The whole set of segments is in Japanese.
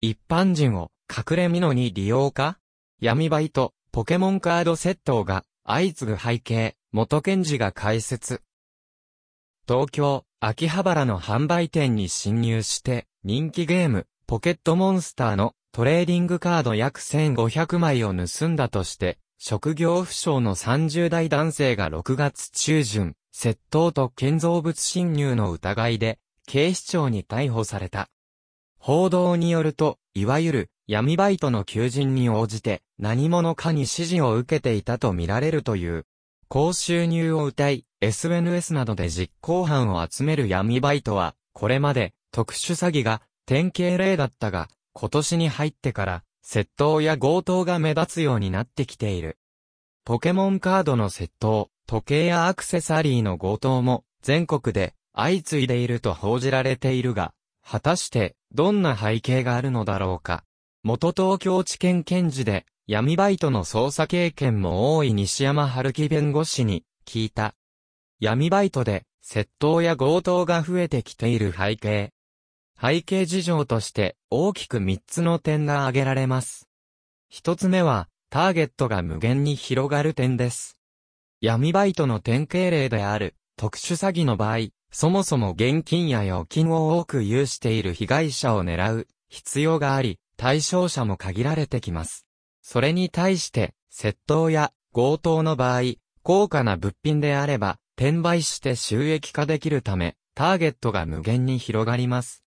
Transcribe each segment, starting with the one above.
一般人を隠れ蓑に利用か？闇バイト、ポケモンカード窃盗が相次ぐ背景、元検事が解説。東京、秋葉原の販売店に侵入して、人気ゲーム、ポケットモンスターのトレーディングカード約1500枚を盗んだとして、職業不詳の30代男性が6月中旬、窃盗と建造物侵入の疑いで、警視庁に逮捕された。報道によると、いわゆる闇バイトの求人に応じて何者かに指示を受けていたとみられるという。高収入を謳い、SNS などで実行犯を集める闇バイトは、これまで特殊詐欺が典型例だったが、今年に入ってから窃盗や強盗が目立つようになってきている。ポケモンカードの窃盗、時計やアクセサリーの強盗も全国で相次いでいると報じられているが、果たしてどんな背景があるのだろうか。元東京地検検事で闇バイトの捜査経験も多い西山春樹弁護士に聞いた。闇バイトで窃盗や強盗が増えてきている背景。背景事情として大きく3つの点が挙げられます。1つ目はターゲットが無限に広がる点です。闇バイトの典型例である特殊詐欺の場合、そもそも現金や預金を多く有している被害者を狙う必要があり、対象者も限られてきます。それに対して、窃盗や強盗の場合、高価な物品であれば、転売して収益化できるため、ターゲットが無限に広がります。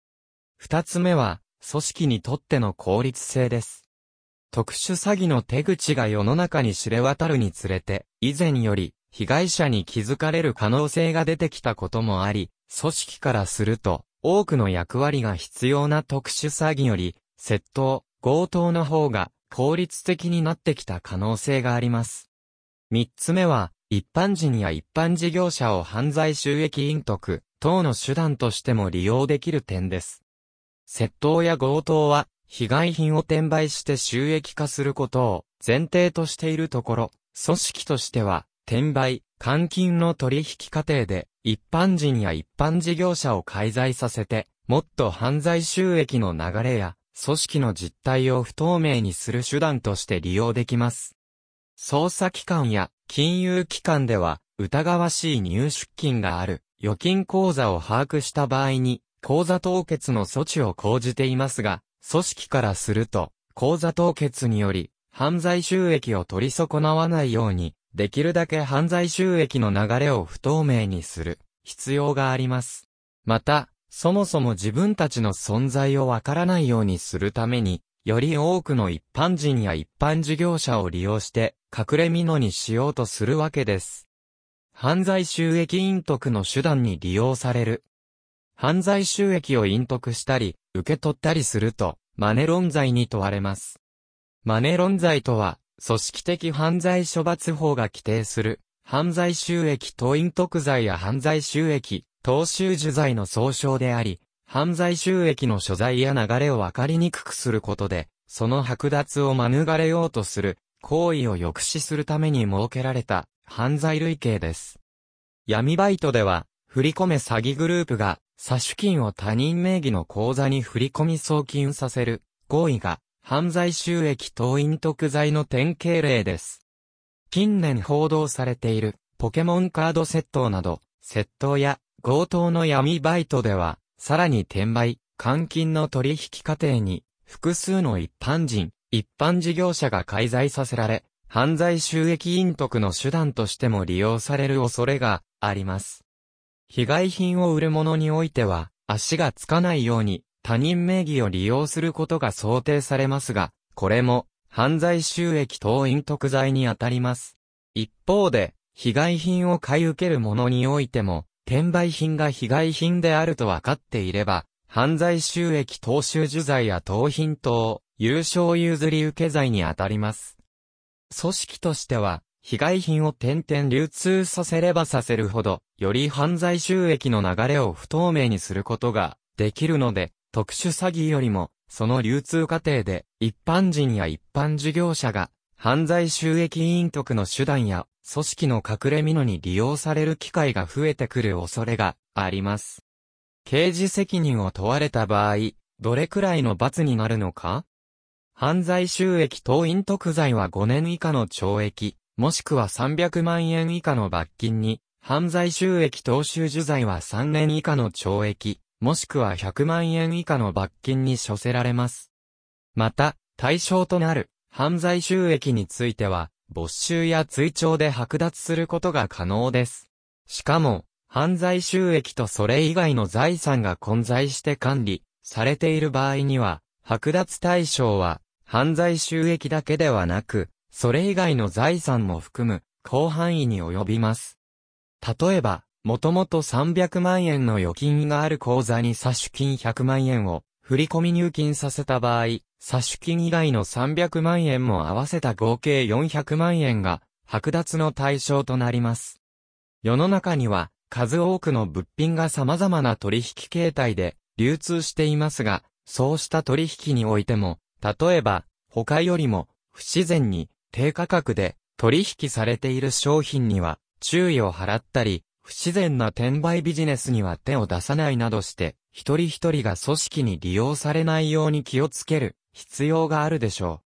二つ目は、組織にとっての効率性です。特殊詐欺の手口が世の中に知れ渡るにつれて、以前より、被害者に気づかれる可能性が出てきたこともあり、組織からすると、多くの役割が必要な特殊詐欺より、窃盗、強盗の方が効率的になってきた可能性があります。三つ目は、一般人や一般事業者を犯罪収益隠匿等の手段としても利用できる点です。窃盗や強盗は、被害品を転売して収益化することを前提としているところ、組織としては、転売、換金の取引過程で、一般人や一般事業者を介在させて、もっと犯罪収益の流れや、組織の実態を不透明にする手段として利用できます。捜査機関や金融機関では疑わしい入出金がある預金口座を把握した場合に口座凍結の措置を講じていますが、組織からすると口座凍結により犯罪収益を取り損なわないようにできるだけ犯罪収益の流れを不透明にする必要があります。また、そもそも自分たちの存在をわからないようにするために、より多くの一般人や一般事業者を利用して、隠れ蓑にしようとするわけです。犯罪収益隠匿の手段に利用される。犯罪収益を隠匿したり、受け取ったりすると、マネロン罪に問われます。マネロン罪とは、組織的犯罪処罰法が規定する、犯罪収益等隠匿罪や犯罪収益、当収受罪の総称であり、犯罪収益の所在や流れをわかりにくくすることで、その剥奪を免れようとする行為を抑止するために設けられた犯罪類型です。闇バイトでは、振り込め詐欺グループが、詐取金を他人名義の口座に振り込み送金させる行為が、犯罪収益等隠匿罪の典型例です。近年報道されているポケモンカード窃盗など、窃盗や強盗の闇バイトでは、さらに転売、換金の取引過程に、複数の一般人、一般事業者が介在させられ、犯罪収益隠匿の手段としても利用される恐れがあります。被害品を売る者においては、足がつかないように他人名義を利用することが想定されますが、これも犯罪収益等隠匿罪にあたります。一方で、被害品を買い受ける者においても、転売品が被害品であると分かっていれば、犯罪収益投収受罪や盗品等、優勝譲り受け罪にあたります。組織としては、被害品を点々流通させればさせるほど、より犯罪収益の流れを不透明にすることができるので、特殊詐欺よりも、その流通過程で、一般人や一般事業者が、犯罪収益隠匿の手段や組織の隠れ蓑に利用される機会が増えてくる恐れがあります。刑事責任を問われた場合、どれくらいの罰になるのか？犯罪収益等隠匿罪は5年以下の懲役、もしくは300万円以下の罰金に、犯罪収益等収受罪は3年以下の懲役、もしくは100万円以下の罰金に処せられます。また、対象となる犯罪収益については、没収や追徴で剥奪することが可能です。しかも、犯罪収益とそれ以外の財産が混在して管理されている場合には、剥奪対象は犯罪収益だけではなく、それ以外の財産も含む、広範囲に及びます。例えば、もともと300万円の預金がある口座に差出金100万円を振込入金させた場合、差出金以外の300万円も合わせた合計400万円が剥奪の対象となります。世の中には数多くの物品が様々な取引形態で流通していますが、そうした取引においても例えば、他よりも不自然に低価格で取引されている商品には注意を払ったり、不自然な転売ビジネスには手を出さないなどして、一人一人が組織に利用されないように気をつける必要があるでしょう。